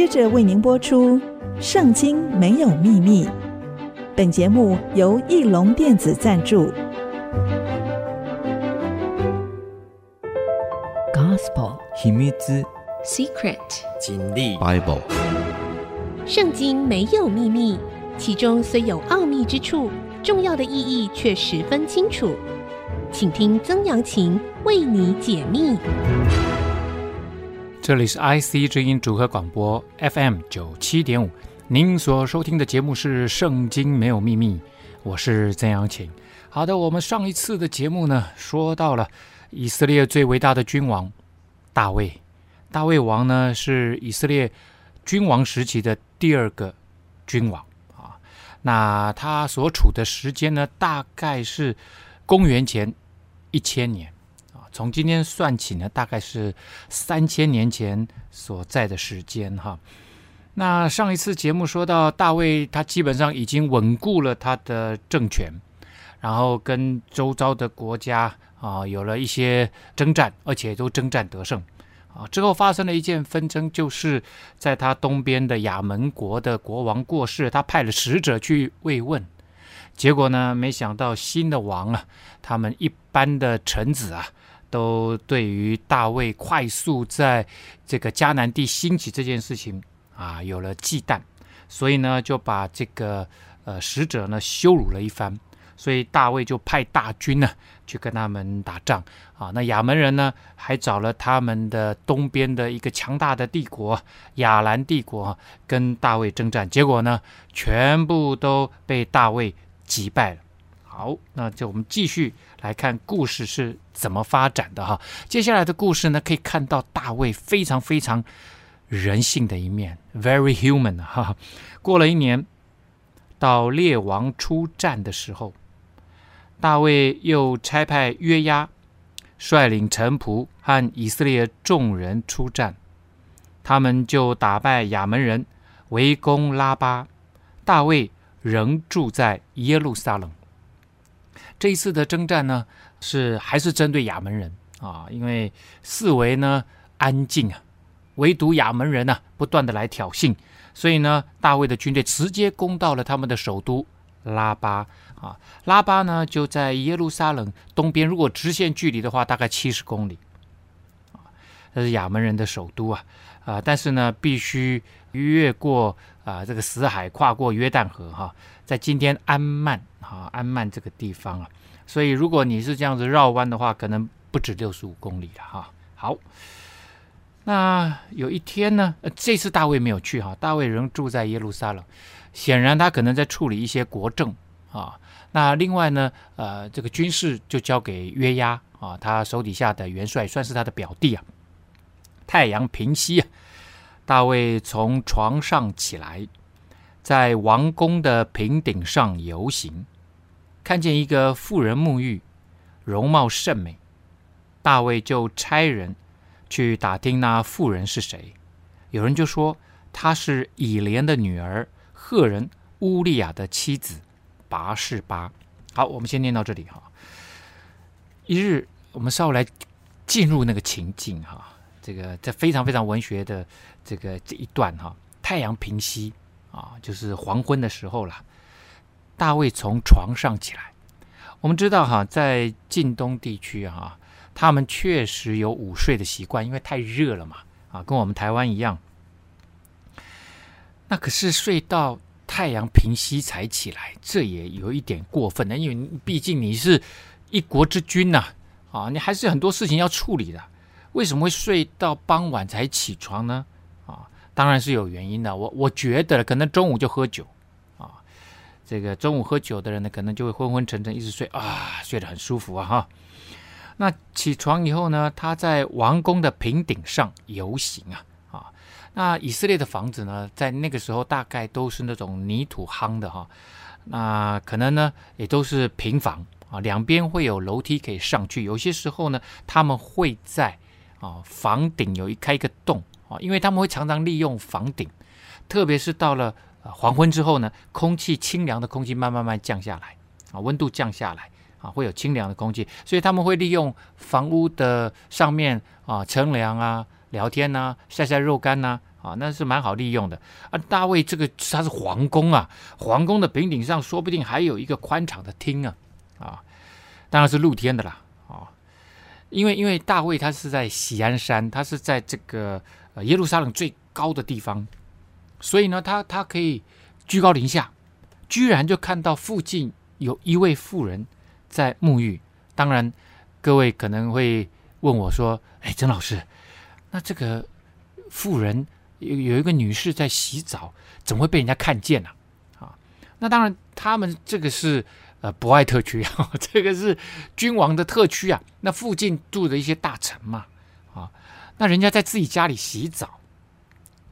接着为您播出《圣经没有秘密》。本节目由翼龙电子赞助。Gospel 秘密之 Secret 真理 Bible 圣经没有秘密，其中虽有奥秘之处，重要的意义却十分清楚。请听曾阳晴为你解密。这里是 IC 之音组合广播 FM 九七点五，您所收听的节目是《圣经没有秘密》，我是曾阳晴。好的，我们上一次的节目呢，说到了以色列最伟大的君王大卫。大卫王呢，是以色列君王时期的第二个君王啊。那他所处的时间呢，大概是公元前一千年。从今天算起呢，大概是三千年前所在的时间哈。那上一次节目说到大卫，他基本上已经稳固了他的政权，然后跟周遭的国家啊有了一些征战，而且都征战得胜啊。之后发生了一件纷争，就是在他东边的亚门国的国王过世，他派了使者去慰问，结果呢，没想到新的王啊，他们一般的臣子啊。都对于大卫快速在这个迦南地兴起这件事情啊有了忌惮，所以呢就把这个呃使者呢羞辱了一番，所以大卫就派大军呢去跟他们打仗啊。那亚扪人呢还找了他们的东边的一个强大的帝国亚兰帝国跟大卫征战，结果呢全部都被大卫击败了。好，那就我们继续来看故事是怎么发展的哈。接下来的故事呢，可以看到大卫非常非常人性的一面，very human 哈。过了一年，到列王出战的时候，大卫又差派约押率领臣仆和以色列众人出战，他们就打败亚扪人，围攻拉巴。大卫仍住在耶路撒冷。这一次的征战呢，是还是针对亚门人啊，因为四围呢安静啊，唯独亚门人呢、不断的来挑衅，所以呢，大卫的军队直接攻到了他们的首都拉巴啊。拉巴呢就在耶路撒冷东边，如果直线距离的话，大概七十公里啊。这是亚门人的首都啊啊，但是呢，必须越过啊这个死海，跨过约旦河哈、在今天安曼。啊，安曼这个地方啊，所以如果你是这样子绕弯的话，可能不止六十五公里了哈。好，那有一天呢，这次大卫没有去哈，大卫仍住在耶路撒冷，显然他可能在处理一些国政啊。那另外呢，呃，这个军事就交给约押啊，他手底下的元帅算是他的表弟啊。太阳平息啊，大卫从床上起来，在王宫的平顶上游行。看见一个妇人沐浴，容貌甚美，大卫就差人去打听那妇人是谁。有人就说她是以莲的女儿，赫人乌利亚的妻子拔士巴。好，我们先念到这里哈。一日，我们稍微来进入那个情境哈。这个这非常非常文学的这个这一段哈。太阳平息啊，就是黄昏的时候了。大卫从床上起来，我们知道哈，在近东地区哈，他们确实有午睡的习惯，因为太热了嘛，啊，跟我们台湾一样。那可是睡到太阳平西才起来，这也有一点过分的，因为毕竟你是一国之君呐，啊，你还是很多事情要处理的，为什么会睡到傍晚才起床呢？当然是有原因的，我我觉得可能中午就喝酒。啊这个中午喝酒的人呢，可能就会昏昏沉沉，一直睡啊，睡得很舒服啊哈。那起床以后呢，他在王宫的平顶上游行啊啊。那以色列的房子呢，在那个时候大概都是那种泥土夯的哈。那可能呢，也都是平房啊，两边会有楼梯可以上去。有些时候呢，他们会在啊房顶有一开一个洞啊，因为他们会常常利用房顶，特别是到了。黄昏之后呢，空气清凉的空气慢慢慢降下来，啊，温度降下来，啊，会有清凉的空气，所以他们会利用房屋的上面啊乘凉啊、聊天呐、晒晒肉干呐，啊，那是蛮好利用的啊。大卫这个他是皇宫啊，皇宫的平顶上说不定还有一个宽敞的厅啊，啊，当然是露天的啦，啊，因为因为大卫他是在喜安山，他是在这个呃耶路撒冷最高的地方，所以呢，他他可以居高临下，居然就看到附近有一位妇人在沐浴。当然，各位可能会问我说：“哎，曾老师，那这个妇人？”有有一个女士在洗澡，怎么会被人家看见呢？啊，啊，那当然，他们这个是呃博爱特区啊，这个是君王的特区啊。那附近住的一些大臣嘛，那人家在自己家里洗澡，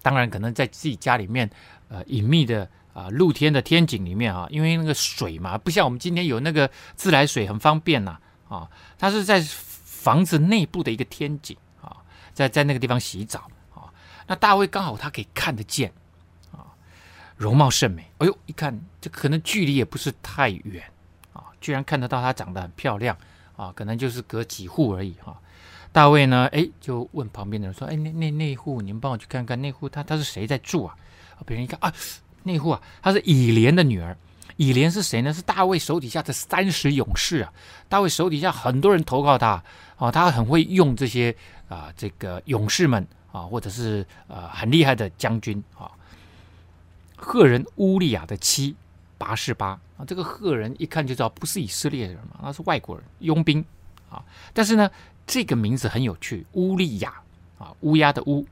当然可能在自己家里面呃隐秘的啊露天的天井里面啊，因为那个水嘛，不像我们今天有那个自来水很方便呐啊，啊，他是在房子内部的一个天井啊，在在那个地方洗澡啊。那大卫刚好他可以看得见，啊，容貌甚美。哎呦，一看这可能距离也不是太远，啊，居然看得到她长得很漂亮，啊，可能就是隔几户而已，哈、啊。大卫呢，哎，就问旁边的人说：“哎，那那那户，你们帮我去看看，那户他他是谁在住啊？”别人一看啊，那户啊，他是以莲的女儿。以莲是谁呢？是大卫手底下的三十勇士啊。大卫手底下很多人投靠他，啊，他很会用这些啊，这个勇士们。啊，或者是呃很厉害的将军啊，赫人乌利亚的妻拔示巴啊，这个赫人一看就知道不是以色列人嘛，那是外国人佣兵啊。但是呢，这个名字很有趣，乌利亚啊，乌鸦的乌，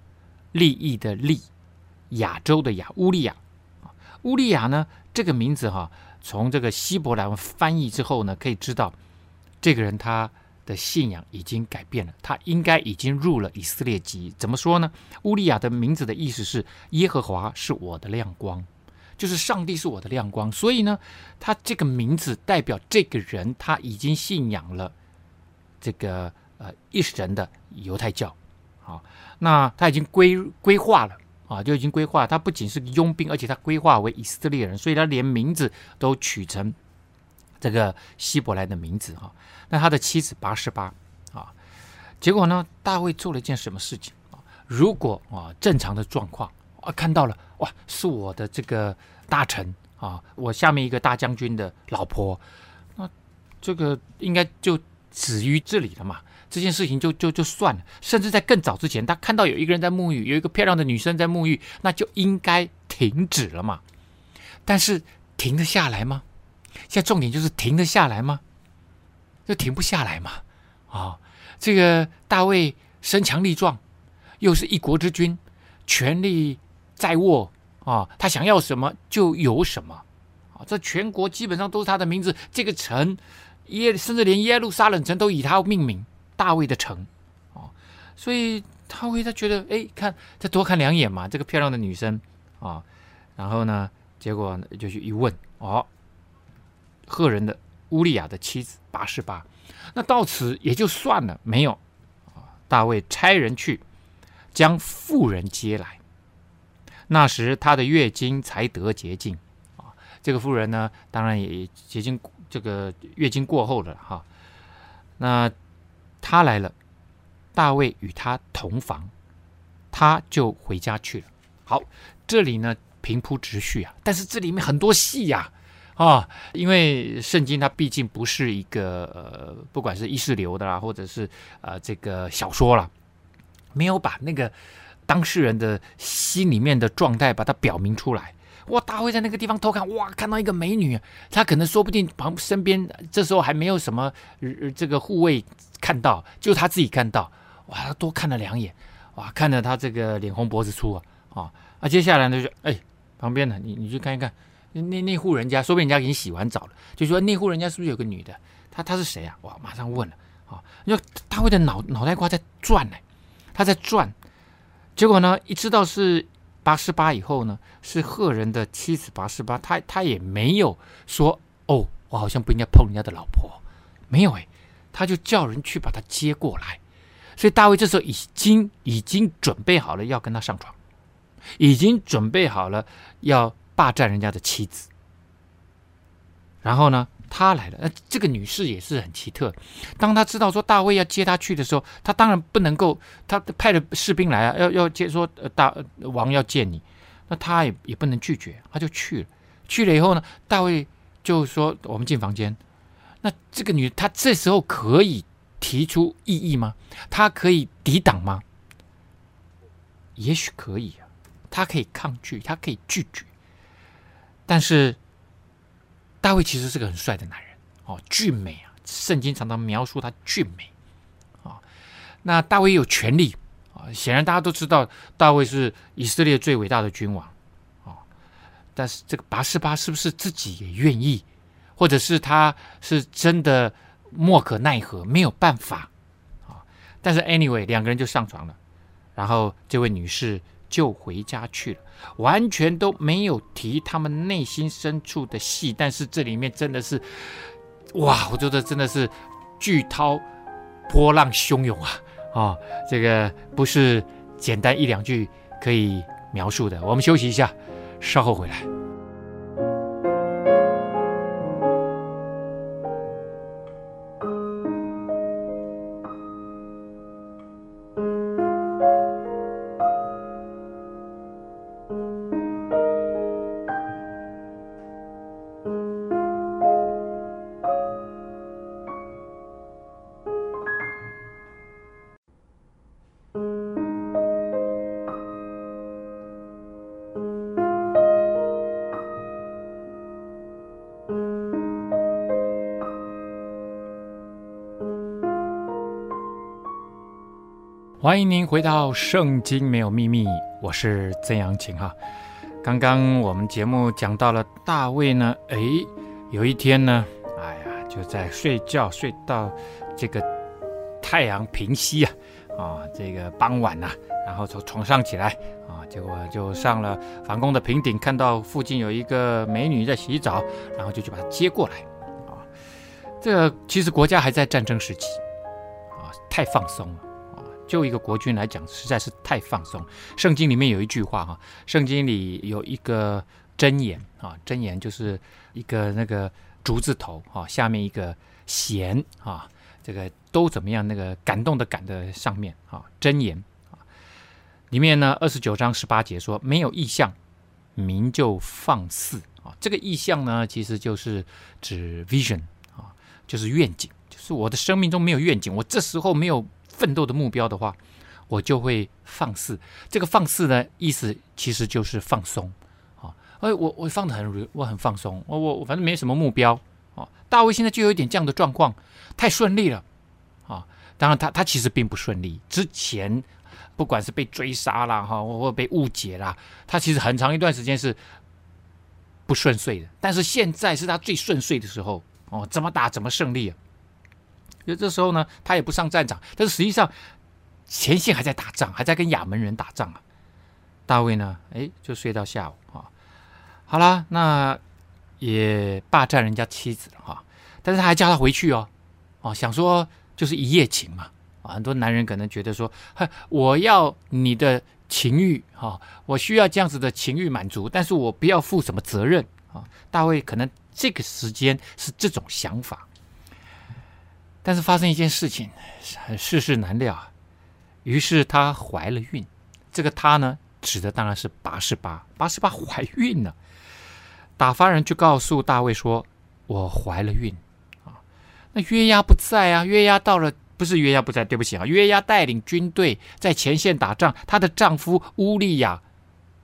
利益的利，亚洲的亚，乌利亚啊，乌利亚呢这个名字哈、从这个希伯来文翻译之后呢，可以知道这个人他。的信仰已经改变了，他应该已经入了以色列籍。怎么说呢？乌利亚的名字的意思是耶和华是我的亮光，就是上帝是我的亮光。所以呢，他这个名字代表这个人他已经信仰了这个呃一神的犹太教。好，那他已经归归化了啊，就已经规划。他不仅是佣兵，而且他规划为以色列人，所以他连名字都取成。这个希伯来的名字哈，那他的妻子拔示巴啊，结果呢，大卫做了一件什么事情啊？如果啊正常的状况啊，看到了哇，是我的这个大臣啊，我下面一个大将军的老婆，那这个应该就止于这里了嘛，这件事情就就就算了。甚至在更早之前，他看到有一个人在沐浴，有一个漂亮的女生在沐浴，那就应该停止了嘛。但是停得下来吗？现在重点就是停得下来吗？就停不下来嘛！啊、这个大卫身强力壮，又是一国之君，权力在握啊、他想要什么就有什么啊、这全国基本上都是他的名字，这个城耶，甚至连耶路撒冷城都以他命名，大卫的城、哦！所以他会他觉得，哎，看再多看两眼嘛，这个漂亮的女生啊、然后呢，结果就去一问，哦。赫人的乌利亚的妻子拔示巴，那到此也就算了，没有啊。大卫差人去将妇人接来，那时他的月经才得洁净啊。这个妇人呢，当然也洁净，这个月经过后了哈。那他来了，大卫与他同房，他就回家去了。好，这里呢平铺直叙啊，但是这里面很多戏呀、啊。因为圣经它毕竟不是一个呃，不管是意识流的啦，或者是呃这个小说啦，没有把那个当事人的心里面的状态把它表明出来。哇，大卫在那个地方偷看，哇，看到一个美女，他可能说不定旁身边这时候还没有什么、呃、这个护卫看到，就他自己看到，哇，他多看了两眼，哇，看着他这个脸红脖子粗啊，啊，那接下来呢就哎，旁边的你你去看一看。那那户人家，说不定人家已经洗完澡了，就说那户人家是不是有个女的？她她是谁啊？哇，马上问了啊！因为大卫的脑脑袋瓜在转呢，他在转。结果呢，一知道是八十八以后呢，是赫人的妻子八十八，他他也没有说哦，我好像不应该碰人家的老婆，没有哎，他就叫人去把他接过来。所以大卫这时候已经已经准备好了要跟他上床，已经准备好了要。霸占人家的妻子，然后呢，他来了。那这个女士也是很奇特，当她知道说大卫要接她去的时候，她当然不能够，她派了士兵来啊，要要接说大王要见你，那她也也不能拒绝，她就去了。去了以后呢，大卫就说：“我们进房间。”那这个女，她这时候可以提出异议吗？她可以抵挡吗？也许可以啊，她可以抗拒，她可以拒绝。但是大卫其实是个很帅的男人哦，俊美啊！圣经常常描述他俊美啊。那大卫有权力啊，显然大家都知道，大卫是以色列最伟大的君王啊。但是这个拔示巴是不是自己也愿意？或者是他是真的莫可奈何，没有办法啊。但是 anyway，两个人就上床了，然后这位女士就回家去了，完全都没有提他们内心深处的戏。但是这里面真的是，哇，我觉得真的是巨涛波浪汹涌啊！啊，这个不是简单一两句可以描述的。我们休息一下，稍后回来。欢迎您回到《圣经没有秘密》，我是曾阳晴哈。刚刚我们节目讲到了大卫呢，哎，有一天呢，哎呀，就在睡觉，睡到这个太阳平息啊，啊，这个傍晚呐、啊，然后从床上起来啊，结果就上了房宫的平顶，看到附近有一个美女在洗澡，然后就去把她接过来啊。这个其实国家还在战争时期啊，太放松了。就一个国君来讲，实在是太放松。圣经里面有一句话哈，圣经里有一个箴言啊，箴言就是一个那个竹字头啊，下面一个弦啊，这个都怎么样？那个感动的感的上面啊，箴言啊，里面呢二十九章十八节说，没有意象，民就放肆啊。这个意象呢，其实就是指 vision 啊，就是愿景，就是我的生命中没有愿景，我这时候没有。奋斗的目标的话，我就会放肆。这个放肆呢，意思其实就是放松啊。哎，我我放的很，我很放松。我我我反正没什么目标啊。大卫现在就有一点这样的状况，太顺利了啊。当然他，他其实并不顺利。之前不管是被追杀啦哈，或被误解啦，他其实很长一段时间是不顺遂的。但是现在是他最顺遂的时候哦，怎么打怎么胜利啊。就这时候呢，他也不上战场，但是实际上前线还在打仗，还在跟亚扪人打仗啊。大卫呢，哎，就睡到下午啊。好了，那也霸占人家妻子了哈，但是他还叫他回去哦，哦，想说就是一夜情嘛。很多男人可能觉得说，我要你的情欲哈，我需要这样子的情欲满足，但是我不要负什么责任啊。大卫可能这个时间是这种想法。但是发生一件事情，世事难料啊。于是她怀了孕，这个她呢，指的当然是八十八。八十八怀孕了，打发人就告诉大卫说：“我怀了孕啊。”那约押不在啊，约押到了，不是约押不在，对不起啊，约押带领军队在前线打仗，她的丈夫乌利亚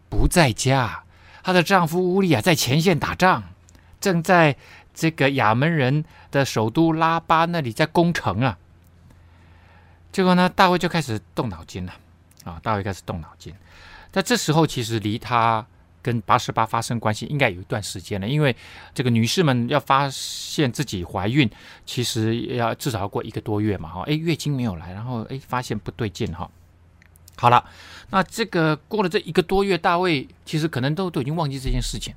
不在家，她的丈夫乌利亚在前线打仗，正在。这个亚扪人的首都拉巴那里在攻城啊，结果呢，大卫就开始动脑筋了啊！大卫开始动脑筋，在这时候其实离他跟拔示巴发生关系应该有一段时间了，因为这个女士们要发现自己怀孕，其实要至少要过一个多月嘛，哈，哎，月经没有来，然后哎，发现不对劲哈。好了，那这个过了这一个多月，大卫其实可能都都已经忘记这件事情，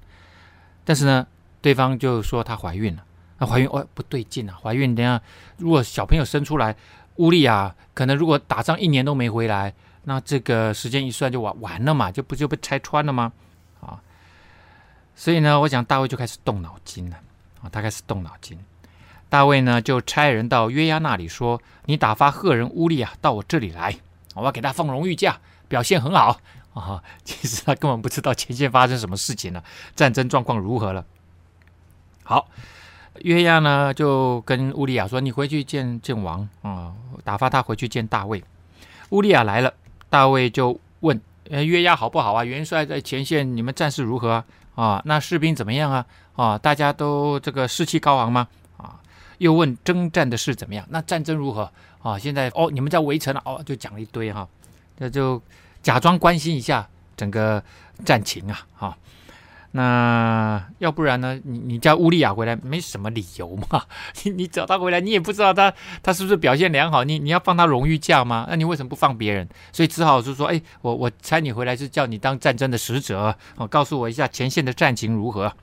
但是呢。对方就说她怀孕了，那怀孕哦不对劲啊！怀孕等下如果小朋友生出来，乌利亚可能如果打仗一年都没回来，那这个时间一算就完完了嘛，就不就被拆穿了吗？啊！所以呢，我想大卫就开始动脑筋了啊，他开始动脑筋。大卫呢，就差人到约押那里说：“你打发赫人乌利亚到我这里来，我要给他放荣誉假，表现很好啊。”其实他根本不知道前线发生什么事情了，战争状况如何了。好，约押呢就跟乌利亚说：“你回去见见王啊，打发他回去见大卫。”乌利亚来了，大卫就问：“呃，约押好不好啊？元帅在前线，你们战事如何啊？啊，那士兵怎么样啊？啊，大家都这个士气高昂吗？”啊又问征战的事怎么样？那战争如何啊？现在哦，你们在围城了哦，就讲了一堆哈，那就假装关心一下整个战情啊哈。那要不然呢？你你叫乌利亚回来没什么理由嘛？你你找他回来，你也不知道他他是不是表现良好？你你要放他荣誉假吗？那你为什么不放别人？所以只好是说，哎，我我猜你回来是叫你当战争的使者，哦，告诉我一下前线的战情如何。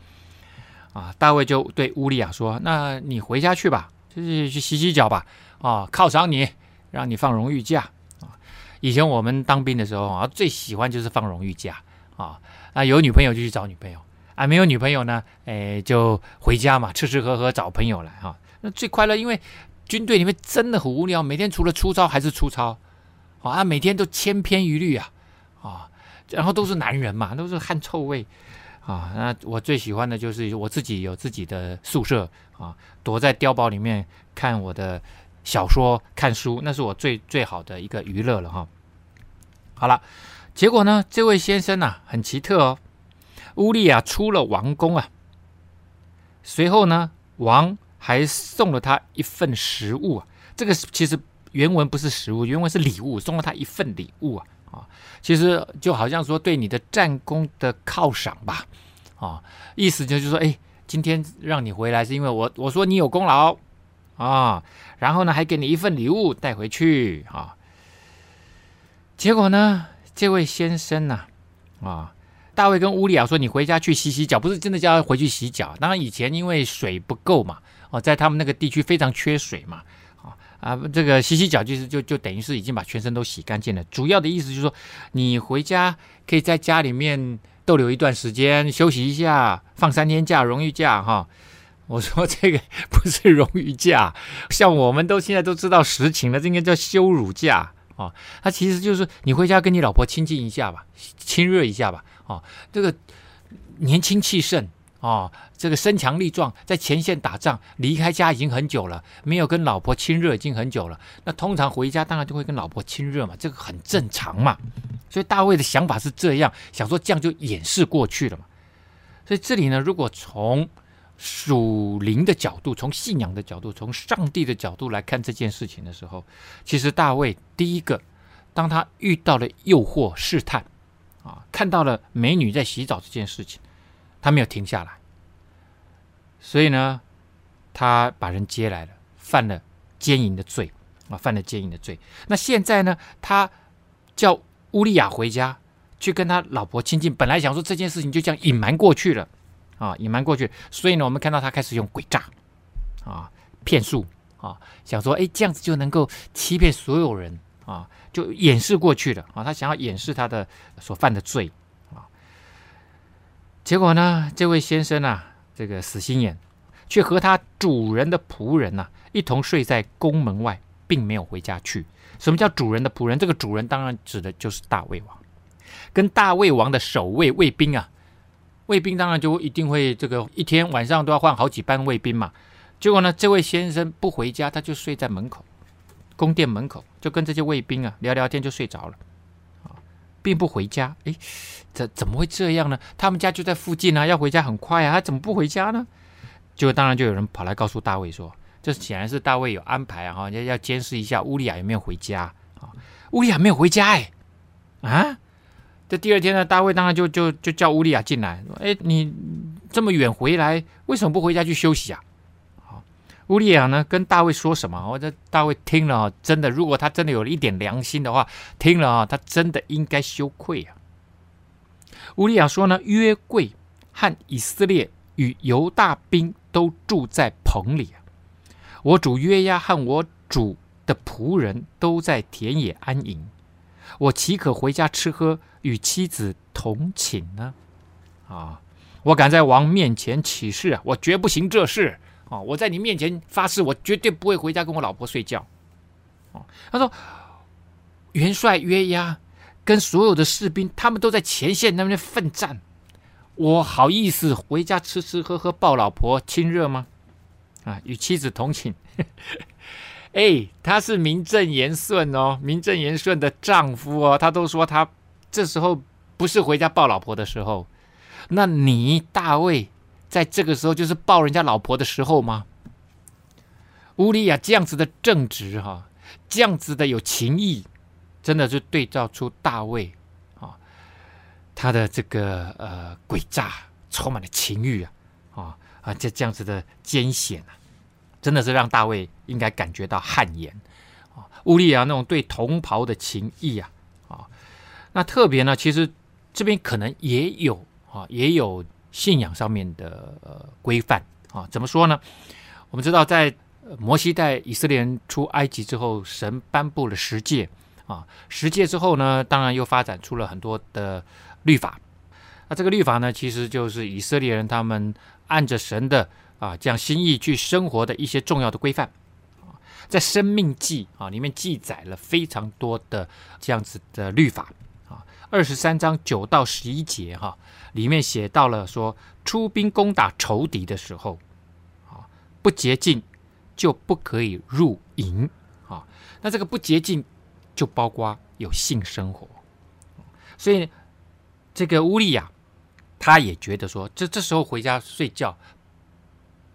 啊，大卫就对乌利亚说：“那你回家去吧，就是去洗洗脚吧。啊，犒赏你，让你放荣誉假。啊，以前我们当兵的时候啊，最喜欢就是放荣誉假。啊，啊，有女朋友就去找女朋友，啊，没有女朋友呢，哎，就回家嘛，吃吃喝喝找朋友来。哈，那最快乐，因为军队里面真的很无聊，每天除了出操还是出操。啊，每天都千篇一律啊，啊，然后都是男人嘛，都是汗臭味。”啊，那我最喜欢的就是我自己有自己的宿舍啊，躲在碉堡里面看我的小说、看书，那是我最最好的一个娱乐了哈。好了，结果呢，这位先生啊，很奇特哦。乌利亚出了王宫啊，随后呢，王还送了他一份食物啊。这个其实原文不是食物，原文是礼物，送了他一份礼物啊。啊，其实就好像说对你的战功的犒赏吧，啊，意思就是说，哎，今天让你回来是因为我我说你有功劳啊，然后呢还给你一份礼物带回去啊。结果呢，这位先生呢，啊，大卫跟乌利亚说，你回家去洗洗脚，不是真的叫他回去洗脚。当然以前因为水不够嘛，哦，在他们那个地区非常缺水嘛。啊，这个洗洗脚就是就就等于是已经把全身都洗干净了。主要的意思就是说，你回家可以在家里面逗留一段时间，休息一下，放三天假，荣誉假哈。我说这个不是 荣誉假，像我们都现在都知道实情了，这应该叫羞辱假啊。他其实就是你回家跟你老婆亲近一下吧，亲热一下吧，啊，这个年轻气盛。哦，这个身强力壮，在前线打仗，离开家已经很久了，没有跟老婆亲热已经很久了。那通常回家当然就会跟老婆亲热嘛，这个很正常嘛。所以大卫的想法是这样，想说这样就掩饰过去了嘛。所以这里呢，如果从属灵的角度，从信仰的角度，从上帝的角度来看这件事情的时候，其实大卫第一个，当他遇到了诱惑试探，啊，看到了美女在洗澡这件事情。他没有停下来，所以呢，他把人接来了，犯了奸淫的罪啊，犯了奸淫的罪。那现在呢，他叫乌利亚回家去跟他老婆亲近，本来想说这件事情就这样隐瞒过去了啊，隐瞒过去。所以呢，我们看到他开始用诡诈啊、骗术啊，想说哎，这样子就能够欺骗所有人啊，就掩饰过去了啊，他想要掩饰他的所犯的罪啊。结果呢，这位先生啊，这个死心眼，却和他主人的仆人呐、一同睡在宫门外，并没有回家去。什么叫主人的仆人？这个主人当然指的就是大卫王，跟大卫王的守卫卫兵啊，卫兵当然就一定会这个一天晚上都要换好几班卫兵嘛。结果呢，这位先生不回家，他就睡在门口，宫殿门口，就跟这些卫兵啊聊聊天，就睡着了啊。并不回家，哎，怎怎么会这样呢？他们家就在附近啊，要回家很快啊，他怎么不回家呢？就当然就有人跑来告诉大卫说，这显然是大卫有安排啊，要要监视一下乌利亚有没有回家啊。乌利亚没有回家，哎，啊，这第二天呢，大卫当然就就就叫乌利亚进来，说，哎，你这么远回来，为什么不回家去休息啊？好乌利亚呢，跟大卫说什么？我这大卫听了，真的，如果他真的有了一点良心的话，听了啊，他真的应该羞愧啊。乌利亚说呢，约柜和以色列与犹大兵都住在棚里，我主约押和我主的仆人都在田野安营，我岂可回家吃喝与妻子同寝呢？啊，我敢在王面前起誓啊，我绝不行这事啊！我在你面前发誓，我绝对不会回家跟我老婆睡觉。哦，他说元帅约押跟所有的士兵，他们都在前线那边奋战，我好意思回家吃吃喝喝抱老婆亲热吗？啊，与妻子同寝。哎，他是名正言顺哦，名正言顺的丈夫哦，他都说他这时候不是回家抱老婆的时候。那你大卫在这个时候就是抱人家老婆的时候吗？乌利亚这样子的正直哈，这样子的有情义，真的是对照出大卫啊，他的这个呃诡诈，充满了情欲啊啊啊这这样子的艰险啊，真的是让大卫应该感觉到汗颜啊。乌利亚那种对同袍的情义啊，那特别呢，其实这边可能也有。啊，也有信仰上面的呃规范啊。怎么说呢？我们知道，在摩西带以色列人出埃及之后，神颁布了十诫啊。十诫之后呢，当然又发展出了很多的律法。那这个律法呢，其实就是以色列人他们按着神的啊这样心意去生活的一些重要的规范啊。在生命记啊里面记载了非常多的这样子的律法。二十三章九到十一节哈。里面写到了说，出兵攻打仇敌的时候，啊，不洁净就不可以入营啊。那这个不洁净就包括有性生活，所以这个乌利亚他也觉得说，这这时候回家睡觉，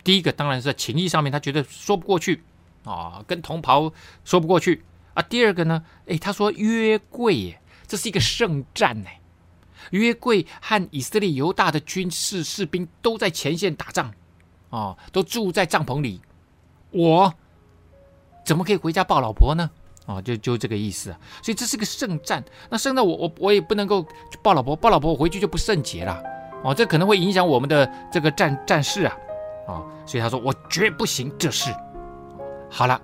第一个当然是在情义上面他觉得说不过去啊，跟同袍说不过去啊。第二个呢，诶，他说约柜耶，这是一个圣战呢。约柜和以色列犹大的军事士兵都在前线打仗，哦，都住在帐篷里。我怎么可以回家抱老婆呢？哦，就就这个意思啊。所以这是个圣战。那圣战我我我也不能够抱老婆，抱老婆我回去就不圣洁了。哦，这可能会影响我们的这个战战事啊。哦，所以他说我绝不行这事。好了，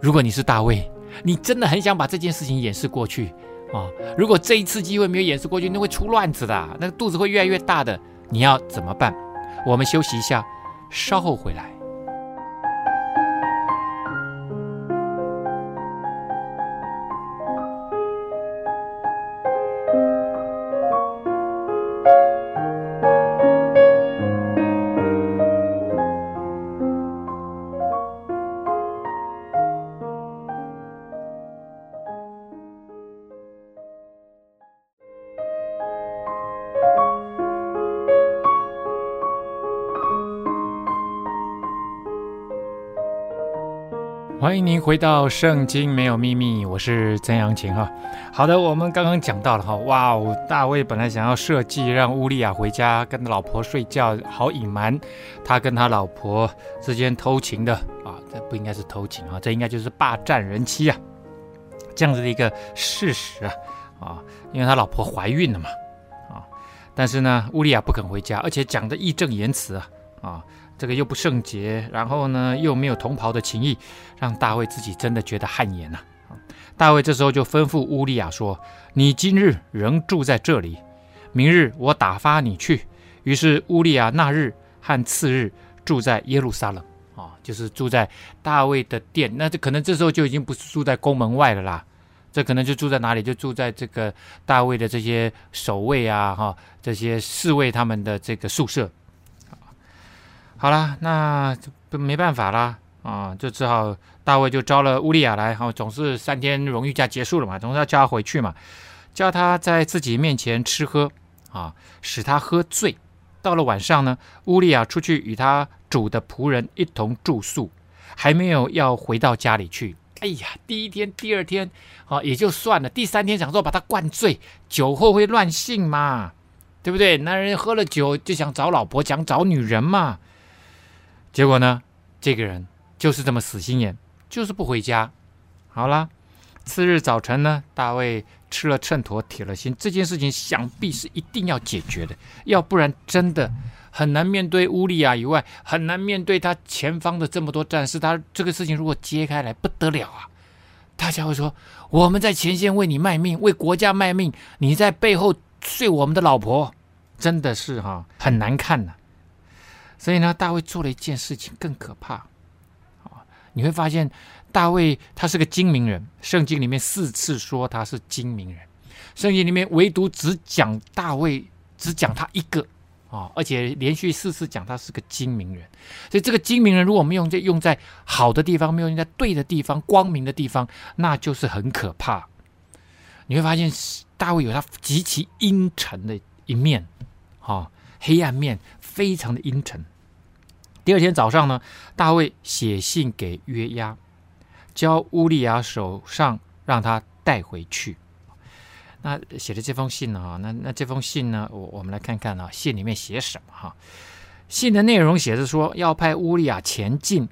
如果你是大卫，你真的很想把这件事情掩饰过去。啊！如果这一次机会没有掩饰过去，那会出乱子的，那个肚子会越来越大的。你要怎么办？我们休息一下，稍后回来。回到《圣经没有秘密》，我是曾阳晴哈。好的，我们刚刚讲到了哈，哇哦，大卫本来想要设计让乌利亚回家跟老婆睡觉，好隐瞒他跟他老婆之间偷情的啊，这不应该是偷情啊，这应该就是霸占人妻啊，这样子的一个事实啊啊，因为他老婆怀孕了嘛啊，但是呢，乌利亚不肯回家，而且讲的义正言辞啊啊。这个又不圣洁，然后呢又没有同袍的情谊，让大卫自己真的觉得汗颜呐。大卫这时候就吩咐乌利亚说：“你今日仍住在这里，明日我打发你去。”于是乌利亚那日和次日住在耶路撒冷啊，就是住在大卫的殿。那这可能这时候就已经不是住在宫门外了啦，这可能就住在哪里？就住在这个大卫的这些守卫啊，哈，这些侍卫他们的这个宿舍。好了，那就没办法啦，啊，就只好大卫就招了乌利亚来，哈，总是三天荣誉假结束了嘛，总是要叫他回去嘛，叫他在自己面前吃喝，啊，使他喝醉。到了晚上呢，乌利亚出去与他主的仆人一同住宿，还没有要回到家里去。哎呀，第一天、第二天，啊，也就算了，第三天想说把他灌醉，酒后会乱性嘛，对不对？男人喝了酒就想找老婆，想找女人嘛。结果呢，这个人就是这么死心眼，就是不回家。好了，次日早晨呢，大卫吃了秤砣，铁了心，这件事情想必是一定要解决的，要不然真的很难面对乌利亚以外，很难面对他前方的这么多战士。他这个事情如果揭开来，不得了啊！大家会说，我们在前线为你卖命，为国家卖命，你在背后睡我们的老婆，真的是哈很难看呐。所以呢，大卫做了一件事情更可怕啊！你会发现，大卫他是个精明人，圣经里面四次说他是精明人，圣经里面唯独只讲大卫，只讲他一个啊，而且连续四次讲他是个精明人。所以这个精明人，如果我们用在用在好的地方，没有用在对的地方、光明的地方，那就是很可怕。你会发现，大卫有他极其阴沉的一面，哈，黑暗面非常的阴沉。第二天早上呢，大卫写信给约押，交乌利亚手上，让他带回去。那写的这封信呢，哈，那那这封信呢，我我们来看看啊，信里面写什么哈？信的内容写着说，要派乌利亚前进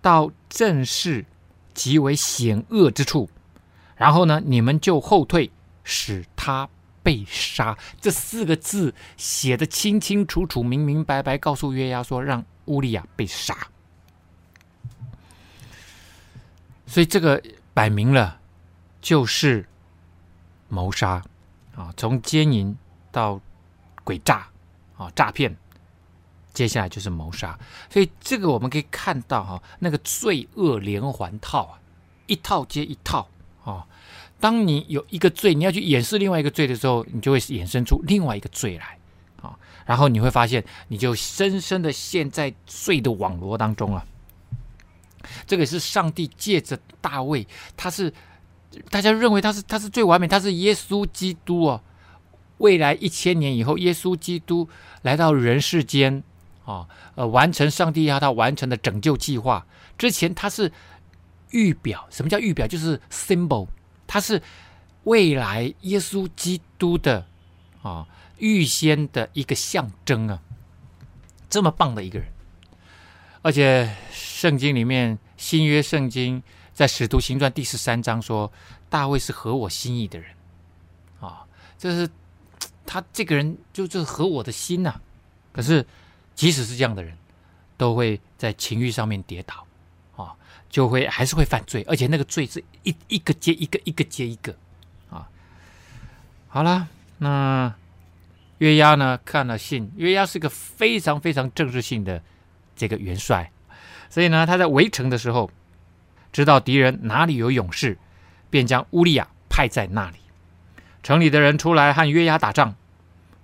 到阵势极为险恶之处。然后呢，你们就后退，使他被杀。这四个字写得清清楚楚、明明白白，告诉约押说，让乌利亚被杀。所以这个摆明了就是谋杀啊，从奸淫到诡诈啊，诈骗，接下来就是谋杀。所以这个我们可以看到哈，那个罪恶连环套啊，一套接一套。啊，当你有一个罪，你要去掩饰另外一个罪的时候，你就会衍生出另外一个罪来，然后你会发现，你就深深的陷在罪的网罗当中了。这个是上帝借着大卫，他是大家认为他是他是最完美，他是耶稣基督哦。未来一千年以后，耶稣基督来到人世间，啊、呃，完成上帝要他完成的拯救计划之前，他是。预表，什么叫预表？就是 symbol，它是未来耶稣基督的啊预先的一个象征啊，这么棒的一个人，而且圣经里面新约圣经在使徒行传第十三章说，大卫是合我心意的人。啊，这是他这个人就就合我的心呐、可是即使是这样的人，都会在情欲上面跌倒。啊。就会还是会犯罪，而且那个罪是一一个接一个，一个接一个，啊，好了，那约押呢看了信，约押是个非常非常政治性的这个元帅，所以呢他在围城的时候，知道敌人哪里有勇士，便将乌利亚派在那里。城里的人出来和约押打仗，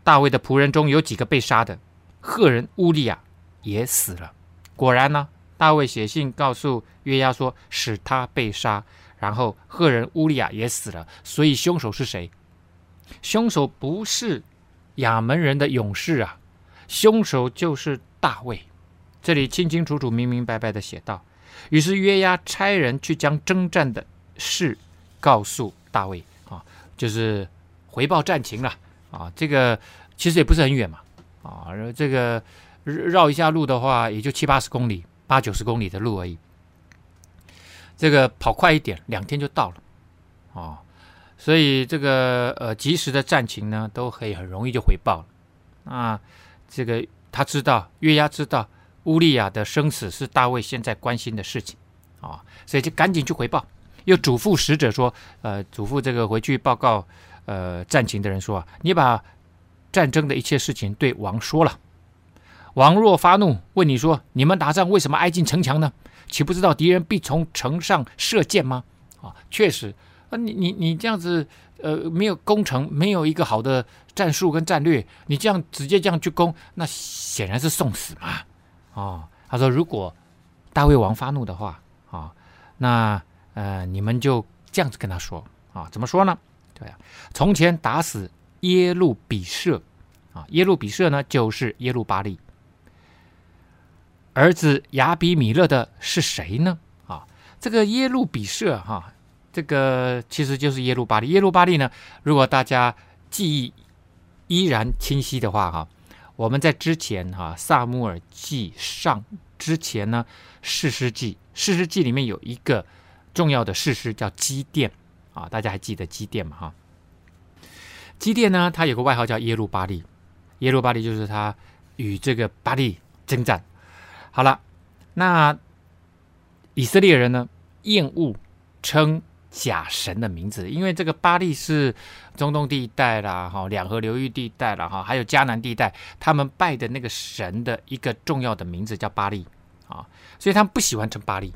大卫的仆人中有几个被杀的，赫人乌利亚也死了。果然呢。大卫写信告诉约押说，使他被杀，然后赫人乌利亚也死了。所以凶手是谁？凶手不是亚门人的勇士啊，凶手就是大卫。这里清清楚楚、明明白白的写道。于是约押差人去将征战的事告诉大卫啊，就是回报战情了啊。这个其实也不是很远嘛啊，这个绕一下路的话，也就七八十公里。八九十公里的路而已，这个跑快一点，两天就到了，啊，所以这个呃及时的战情呢，都可以很容易就回报了。啊，这个他知道，约押知道乌利亚的生死是大卫现在关心的事情，啊、所以就赶紧去回报，又嘱咐使者说，呃，嘱咐这个回去报告呃战情的人说，你把战争的一切事情对王说了。王若发怒，问你说：“你们打仗为什么挨近城墙呢？岂不知道敌人必从城上射箭吗？”啊，确实，啊，你你你这样子，呃，没有攻城，没有一个好的战术跟战略，你这样直接这样去攻，那显然是送死嘛。啊，他说：“如果大卫王发怒的话，啊，那呃，你们就这样子跟他说啊，怎么说呢？对啊，从前打死耶路比舍，啊，耶路比舍呢，就是耶路巴力。”儿子亚比米勒的是谁呢？啊，这个耶路比舍哈、这个其实就是耶路巴利。耶路巴利呢，如果大家记忆依然清晰的话哈、我们在之前哈、啊、撒母耳记上之前呢，士师记士师记里面有一个重要的士师叫基甸啊，大家还记得基甸吗？哈，基甸呢，他有个外号叫耶路巴利，耶路巴利就是他与这个巴利征战。好了，那以色列人呢，厌恶称假神的名字，因为这个巴利是中东地带啦，哈，两河流域地带啦，哈，还有迦南地带，他们拜的那个神的一个重要的名字叫巴利啊，所以他们不喜欢称巴利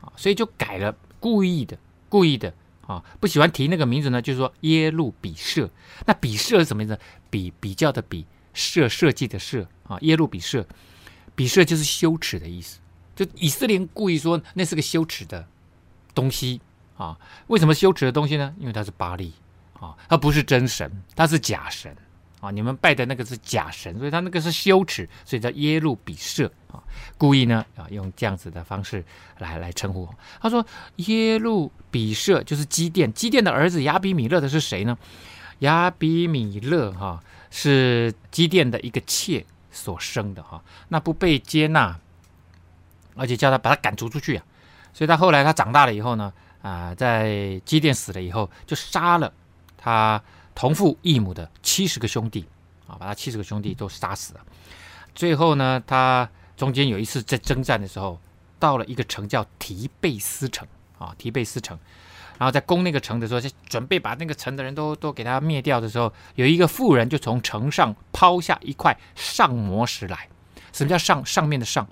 啊，所以就改了，故意的，故意的啊，不喜欢提那个名字呢，就是说耶路比舍，那比舍是什么意思？比比较的比，设设计的设啊，耶路比舍，比舍就是羞耻的意思，就以色列故意说那是个羞耻的东西。啊，为什么羞耻的东西呢？因为它是巴利啊，它不是真神，它是假神啊。你们拜的那个是假神，所以它那个是羞耻，所以叫耶路比舍啊。故意呢啊，用这样子的方式来来称呼。他说耶路比舍就是基甸，基甸的儿子亚比米勒的是谁呢？亚比米勒哈、是基甸的一个妾所生的哈、那不被接纳，而且叫他把他赶逐出去啊。所以他后来他长大了以后呢。啊，在基甸死了以后，就杀了他同父异母的七十个兄弟，啊，把他七十个兄弟都杀死了。最后呢，他中间有一次在征战的时候，到了一个城叫提贝斯城，啊，提贝斯城，然后在攻那个城的时候，就准备把那个城的人都都给他灭掉的时候，有一个妇人就从城上抛下一块上磨石来。什么叫上上面的上？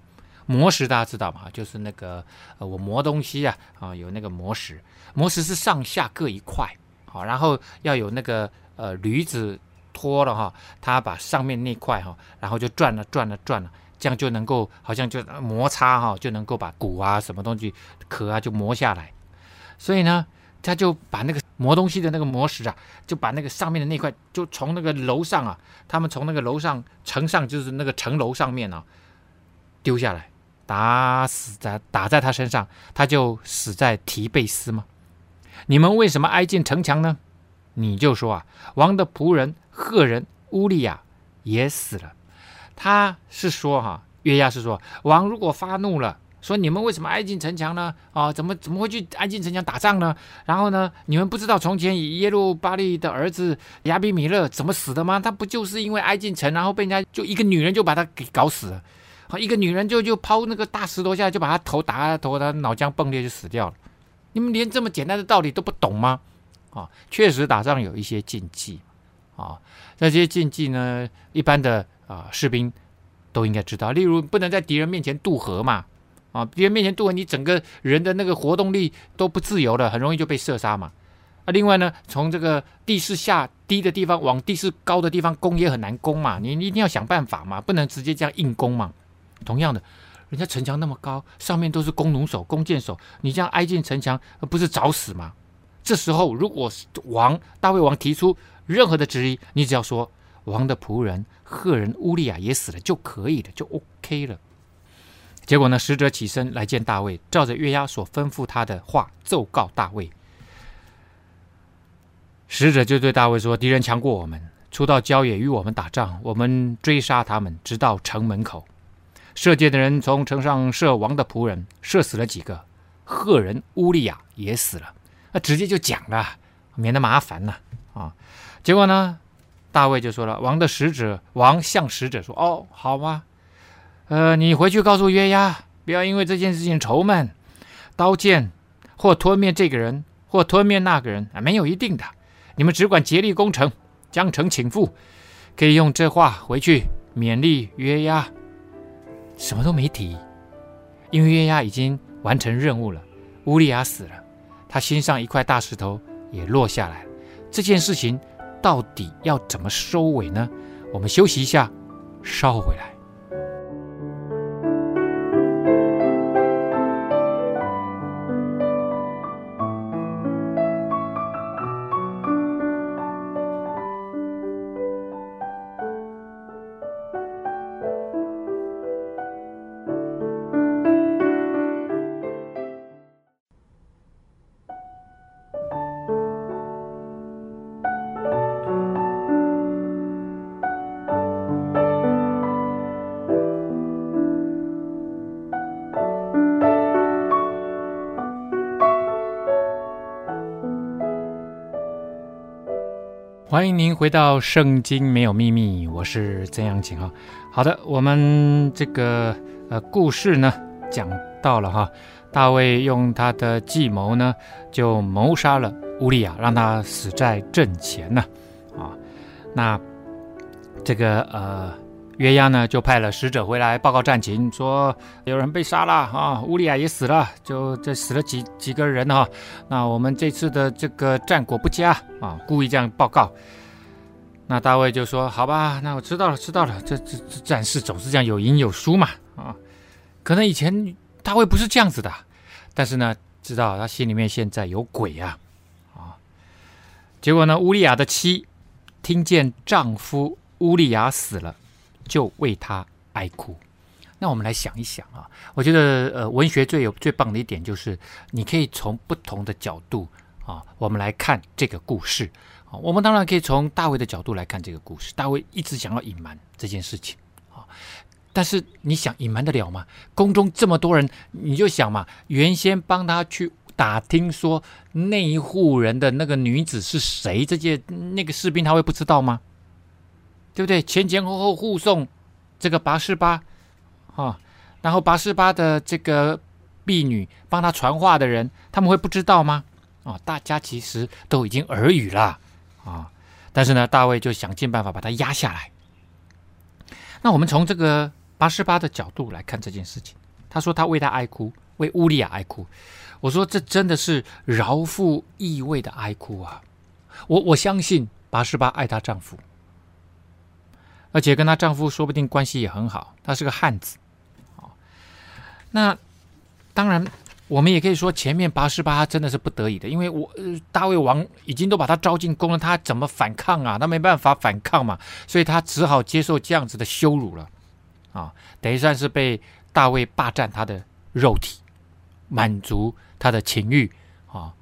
磨石大家知道吗？就是那个呃，我磨东西啊，啊，有那个磨石，磨石是上下各一块，好，然后要有那个呃驴子拖了哈，他把上面那块哈，然后就转了转了转了，这样就能够好像就摩擦哈，就能够把骨啊什么东西壳啊就磨下来，所以呢，他就把那个磨东西的那个磨石啊，就把那个上面的那块就从那个楼上啊，他们从那个楼上城上就是那个城楼上面啊丢下来。打死在打在他身上，他就死在提贝斯吗？你们为什么挨近城墙呢？你就说啊，王的仆人赫人乌利亚也死了。他是说哈，约押是说，王如果发怒了，说你们为什么挨近城墙呢？啊，怎么怎么会去挨近城墙打仗呢？然后呢，你们不知道从前耶路巴利的儿子亚比米勒怎么死的吗？他不就是因为挨近城，然后被人家就一个女人就把他给搞死了。好，一个女人就就抛那个大石头下来，就把他头打头，他脑浆迸裂就死掉了。你们连这么简单的道理都不懂吗？啊，确实打仗有一些禁忌啊，那些禁忌呢，一般的啊士兵都应该知道。例如，不能在敌人面前渡河嘛，啊，敌人面前渡河，你整个人的那个活动力都不自由了，很容易就被射杀嘛。啊，另外呢，从这个地势下低的地方往地势高的地方攻也很难攻嘛，你你一定要想办法嘛，不能直接这样硬攻嘛。同样的，人家城墙那么高，上面都是弓弩手、弓箭手，你这样挨近城墙，不是找死吗？这时候，如果王大卫王提出任何的质疑，你只要说王的仆人赫人乌利亚也死了就可以了，就 OK 了。结果呢，使者起身来见大卫，照着约押所吩咐他的话奏告大卫。使者就对大卫说：“敌人强过我们，出到郊野与我们打仗，我们追杀他们，直到城门口。”射箭的人从城上射王的仆人，射死了几个，赫人乌利亚也死了。那直接就讲了，免得麻烦了啊。结果呢，大卫就说了：“王的使者，王向使者说：‘哦，好吧，呃，你回去告诉约押，不要因为这件事情愁闷，刀剑或吞灭这个人，或吞灭那个人啊，没有一定的。你们只管竭力攻城，将城倾覆，可以用这话回去勉励约押。’”什么都没提，因为月牙已经完成任务了。乌利亚死了，他心上一块大石头也落下来了。这件事情到底要怎么收尾呢？我们休息一下，稍后回来。欢迎您回到《圣经没有秘密》，我是曾阳晴哈。好的，我们这个呃故事呢讲到了哈，大卫用他的计谋呢，就谋杀了乌利亚，让他死在阵前呢。啊，那这个呃，约押呢就派了使者回来报告战情，说有人被杀了啊，乌利亚也死了，就这死了几几个人哈、啊。那我们这次的这个战果不佳啊，故意这样报告。那大卫就说：“好吧，那我知道了，知道了。这这这战事总是这样，有赢有输嘛啊。可能以前大卫不是这样子的。”但是呢，知道他心里面现在有鬼啊，啊！结果呢，乌利亚的妻听见丈夫乌利亚死了，就为他哀哭。那我们来想一想啊，我觉得呃，文学最有最棒的一点就是，你可以从不同的角度啊，我们来看这个故事啊。我们当然可以从大卫的角度来看这个故事，大卫一直想要隐瞒这件事情啊。但是你想隐瞒得了吗？宫中这么多人，你就想嘛，原先帮他去打听说那一户人的那个女子是谁，这些那个士兵他会不知道吗？对不对？前前后后护送这个拔示巴啊，然后拔示巴的这个婢女帮他传话的人，他们会不知道吗？啊，大家其实都已经耳语了啊，但是呢，大卫就想尽办法把他压下来。那我们从这个。拔示巴的角度来看这件事情，他说他为他哀哭，为乌利亚哀哭。我说这真的是饶富意味的哀哭啊！我我相信拔示巴爱她丈夫，而且跟她丈夫说不定关系也很好，她是个汉子。那当然，我们也可以说前面拔示巴真的是不得已的，因为我大卫王已经都把他招进宫了，他怎么反抗啊？他没办法反抗嘛，所以他只好接受这样子的羞辱了。啊，等于算是被大卫霸占他的肉体，满足他的情欲啊，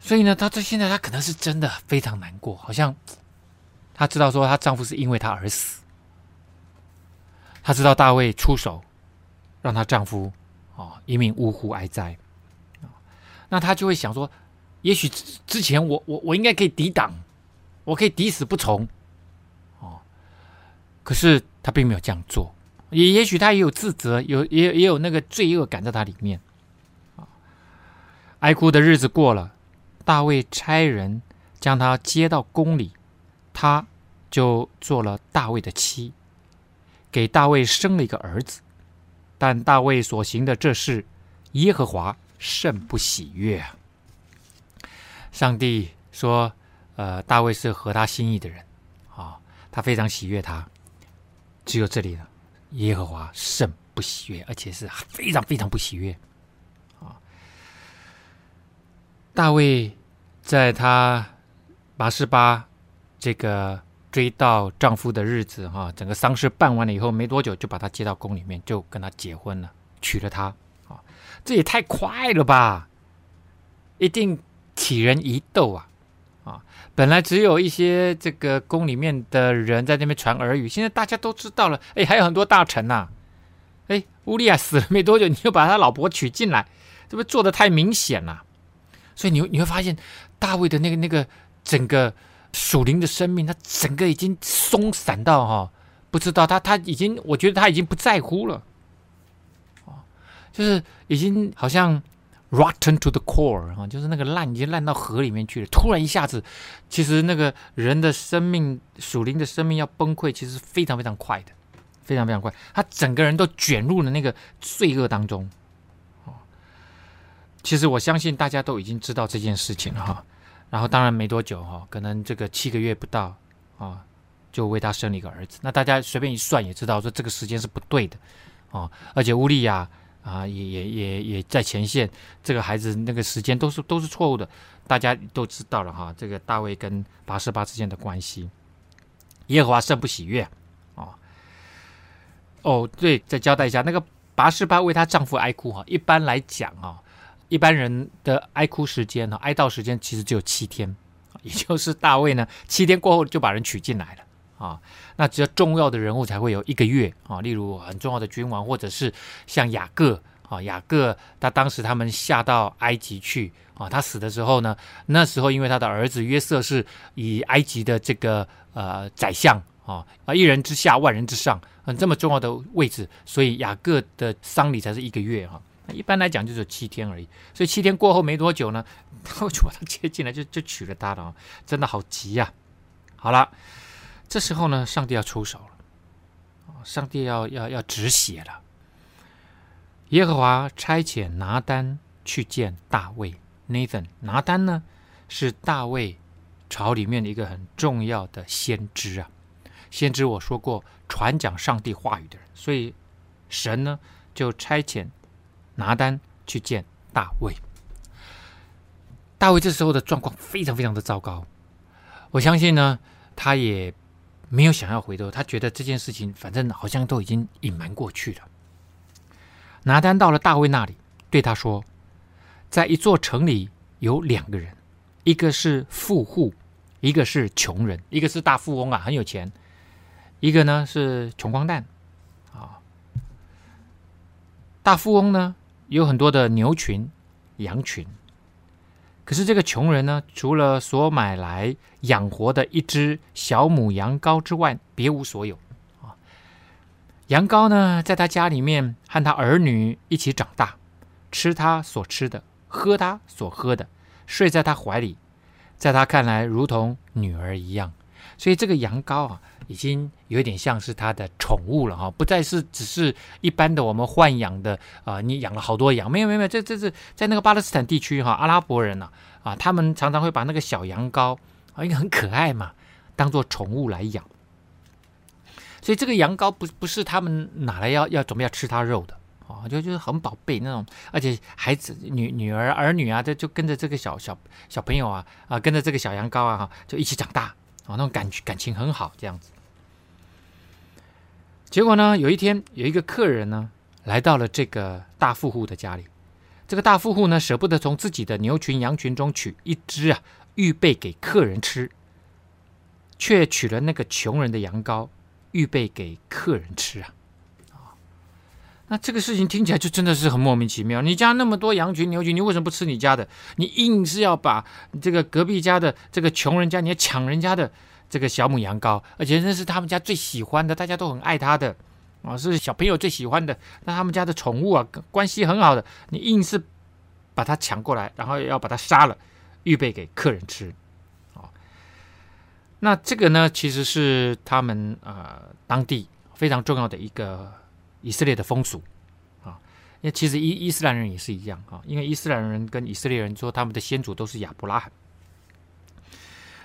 所以呢，她这现在她可能是真的非常难过，好像她知道说她丈夫是因为她而死，她知道大卫出手让她丈夫啊一命呜呼哀哉，那她就会想说，也许之前我我我应该可以抵挡，我可以抵死不从哦。可是他并没有这样做，也也许他也有自责，有也也有那个罪恶感在他里面。哀哭的日子过了，大卫差人将他接到宫里，他就做了大卫的妻，给大卫生了一个儿子。但大卫所行的这事，耶和华甚不喜悦啊。上帝说：“呃，大卫是合他心意的人啊，他非常喜悦他。”只有这里了，耶和华甚不喜悦，而且是非常非常不喜悦啊！大卫在他拔示巴这个追悼丈夫的日子，哈，整个丧事办完了以后，没多久就把他接到宫里面，就跟他结婚了，娶了她啊！这也太快了吧！一定启人疑窦啊！啊，本来只有一些这个宫里面的人在那边传耳语，现在大家都知道了。哎，还有很多大臣呐、啊。哎，乌利亚死了没多久，你就把他老婆娶进来，这不做的太明显了。所以你你会发现，大卫的那个那个整个属灵的生命，他整个已经松散到哈、不知道他他已经，我觉得他已经不在乎了。就是已经好像。Rotten to the core 啊，就是那个烂已经烂到河里面去了。突然一下子，其实那个人的生命属灵的生命要崩溃，其实非常非常快的，非常非常快。他整个人都卷入了那个罪恶当中。其实我相信大家都已经知道这件事情了哈。然后当然没多久哈，可能这个七个月不到啊，就为他生了一个儿子。那大家随便一算也知道说这个时间是不对的啊，而且乌利亚。啊，也也也也在前线，这个孩子那个时间都是都是错误的，大家都知道了哈。这个大卫跟拔示巴之间的关系，耶和华甚不喜悦啊。哦，对，再交代一下，那个拔示巴为她丈夫哀哭哈。一般来讲啊，一般人的哀哭时间呢，哀悼时间其实只有七天，也就是大卫呢七天过后就把人娶进来了。啊，那只有重要的人物才会有一个月啊，例如很重要的君王，或者是像雅各啊，雅各他当时他们下到埃及去啊，他死的时候呢，那时候因为他的儿子约瑟是以埃及的这个呃宰相啊啊一人之下万人之上，很这么重要的位置，所以雅各的丧礼才是一个月哈。一般来讲就是七天而已。所以七天过后没多久呢，他就把他接进来，就就娶了她了。真的好急呀、啊！好了，这时候呢，上帝要出手了，上帝要要要止血了。耶和华差遣拿单去见大卫。Nathan，拿单呢是大卫朝里面的一个很重要的先知啊。先知我说过，传讲上帝话语的人，所以神呢就差遣拿单去见大卫。大卫这时候的状况非常非常的糟糕，我相信呢，他也没有想要回头，他觉得这件事情反正好像都已经隐瞒过去了。拿单到了大卫那里，对他说：“在一座城里有两个人，一个是富户，一个是穷人，一个是大富翁啊，很有钱；一个呢是穷光蛋啊。大富翁呢有很多的牛群、羊群，可是这个穷人呢，除了所买来养活的一只小母羊羔之外，别无所有啊。”羊羔呢，在他家里面和他儿女一起长大，吃他所吃的，喝他所喝的，睡在他怀里，在他看来如同女儿一样。所以这个羊羔啊，已经有点像是他的宠物了哈，不再是只是一般的我们豢养的啊。你养了好多羊，没有没有没有，这这是在那个巴勒斯坦地区哈，阿拉伯人呢啊，他们常常会把那个小羊羔啊，因为很可爱嘛，当做宠物来养。所以这个羊羔不不是他们拿来要要准备要吃它肉的啊，就就是很宝贝那种，而且孩子女女儿儿女啊，就就跟着这个小小小朋友啊啊，跟着这个小羊羔啊哈，就一起长大啊，那种感感情很好这样子。结果呢，有一天有一个客人呢来到了这个大富户的家里，这个大富户呢舍不得从自己的牛群羊群中取一只啊，预备给客人吃，却取了那个穷人的羊羔。预备给客人吃啊，那这个事情听起来就真的是很莫名其妙。你家那么多羊群牛群，你为什么不吃你家的？你硬是要把这个隔壁家的这个穷人家，你要抢人家的这个小母羊羔，而且那是他们家最喜欢的，大家都很爱它的啊，是小朋友最喜欢的，那他们家的宠物啊，关系很好的，你硬是把它抢过来，然后要把它杀了，预备给客人吃。啊那这个呢，其实是他们呃当地非常重要的一个以色列的风俗啊。因为其实伊伊斯兰人也是一样啊，因为伊斯兰人跟以色列人说他们的先祖都是亚伯拉罕。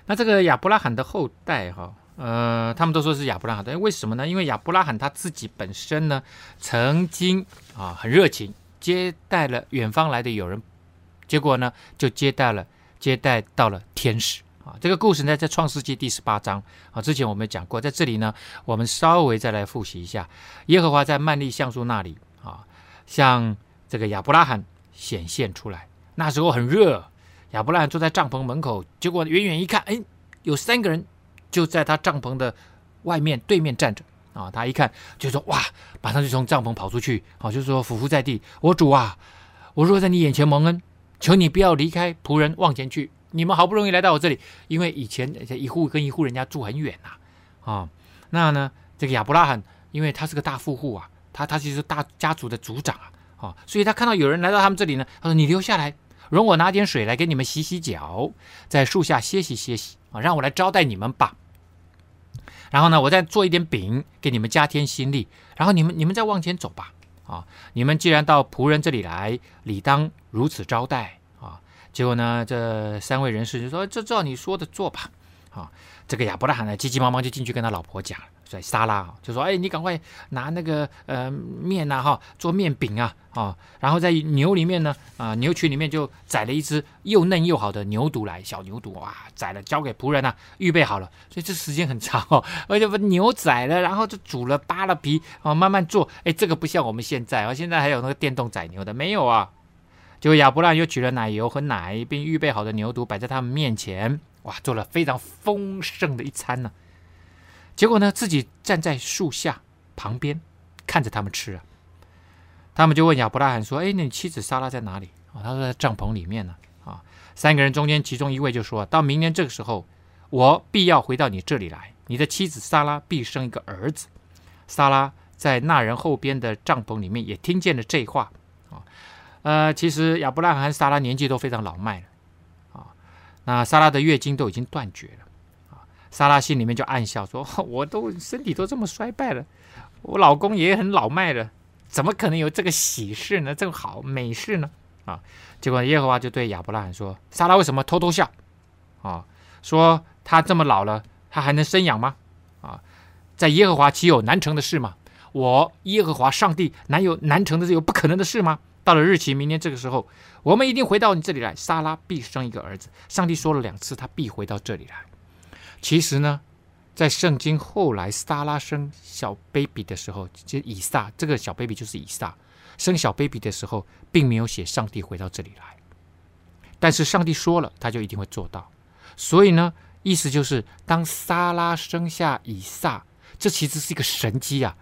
那这个亚伯拉罕的后代哈，呃，他们都说是亚伯拉罕的，为什么呢？因为亚伯拉罕他自己本身呢，曾经啊很热情接待了远方来的友人，结果呢就接待了接待到了天使。啊，这个故事呢，在创世纪第十八章啊，之前我们讲过，在这里呢，我们稍微再来复习一下。耶和华在曼利橡树那里啊，向这个亚伯拉罕显现出来。那时候很热，亚伯拉罕坐在帐篷门口，结果远远一看，哎，有三个人就在他帐篷的外面对面站着啊。他一看就说：“哇！”马上就从帐篷跑出去，啊，就说：“俯伏在地，我主啊，我若在你眼前蒙恩，求你不要离开仆人往前去。”你们好不容易来到我这里，因为以前一户跟一户人家住很远呐，啊，那呢，这个亚伯拉罕，因为他是个大富户啊，他他其实是大家族的族长啊，啊，所以他看到有人来到他们这里呢，他说：“你留下来，容我拿点水来给你们洗洗脚，在树下歇息歇息啊，让我来招待你们吧。然后呢，我再做一点饼给你们加添心力，然后你们你们再往前走吧，啊，你们既然到仆人这里来，理当如此招待啊。”结果呢，这三位人士就说：“就照你说的做吧。”啊，这个亚伯拉罕呢，急急忙忙就进去跟他老婆讲，所以撒拉就说：“哎，你赶快拿那个呃面呐，哈，做面饼啊，啊，然后在牛里面呢，啊，牛群里面就宰了一只又嫩又好的牛犊来，小牛犊哇，宰了交给仆人呐，预备好了。所以这时间很长哦，而且把牛宰了，然后就煮了，扒了皮，啊，慢慢做。哎，这个不像我们现在啊，现在还有那个电动宰牛的，没有啊。”就亚伯拉罕又取了奶油和奶，并预备好的牛犊摆在他们面前，哇，做了非常丰盛的一餐呢。结果呢，自己站在树下旁边看着他们吃啊。他们就问亚伯拉罕说：“哎，那你妻子撒拉在哪里？”啊，他说在帐篷里面呢。啊，三个人中间其中一位就说：“到明年这个时候，我必要回到你这里来，你的妻子撒拉必生一个儿子。”撒拉在那人后边的帐篷里面也听见了这话啊。呃，其实亚伯拉罕和撒拉年纪都非常老迈了。那莎拉的月经都已经断绝了啊。莎拉心里面就暗笑说：“ 我都身体都这么衰败了，我老公也很老迈了，怎么可能有这个喜事呢？这个好美事呢？”啊，结果耶和华就对亚伯拉罕说：“莎拉为什么偷偷笑？啊，说他这么老了，他还能生养吗？啊，在耶和华岂有难成的事吗？我耶和华上帝难有难成的事？有不可能的事吗？到了日期，明年这个时候，我们一定回到你这里来。莎拉必生一个儿子。上帝说了两次，他必回到这里来。其实呢，在圣经后来，莎拉生小 baby 的时候，就以撒这个小 baby 就是以撒。”生小 baby 的时候，并没有写上帝回到这里来，但是上帝说了，他就一定会做到。所以呢，意思就是，当莎拉生下以撒，这其实是一个神迹啊！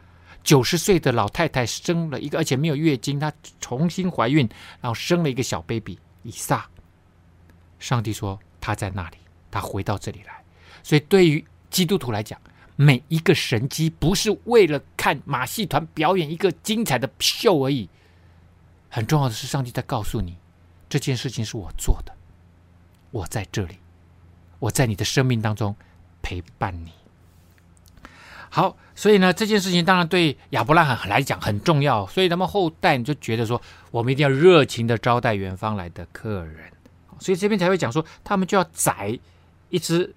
九十岁的老太太生了一个，而且没有月经，她重新怀孕，然后生了一个小 baby 以撒。上帝说他在那里，他回到这里来。所以对于基督徒来讲，每一个神迹不是为了看马戏团表演一个精彩的秀而已，很重要的是，上帝在告诉你，这件事情是我做的，我在这里，我在你的生命当中陪伴你。好，所以呢，这件事情当然对亚伯拉罕来讲很重要，所以他们后代就觉得说，我们一定要热情的招待远方来的客人，所以这边才会讲说，他们就要宰一只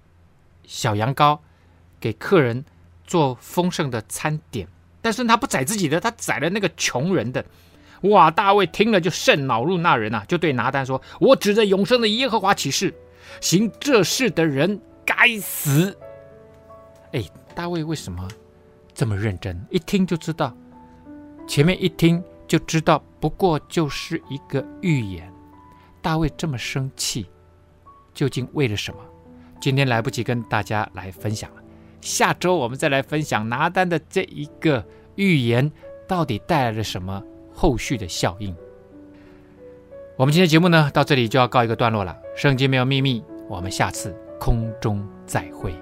小羊羔。给客人做丰盛的餐点，但是他不宰自己的，他宰了那个穷人的。哇！大卫听了就甚恼怒那人啊，就对拿单说：“我指着永生的耶和华起誓，行这事的人该死。”哎，大卫为什么这么认真？一听就知道，前面一听就知道，不过就是一个预言。大卫这么生气，究竟为了什么？今天来不及跟大家来分享了。下周我们再来分享拿单的这一个预言，到底带来了什么后续的效应？我们今天节目呢，到这里就要告一个段落了。圣经没有秘密，我们下次空中再会。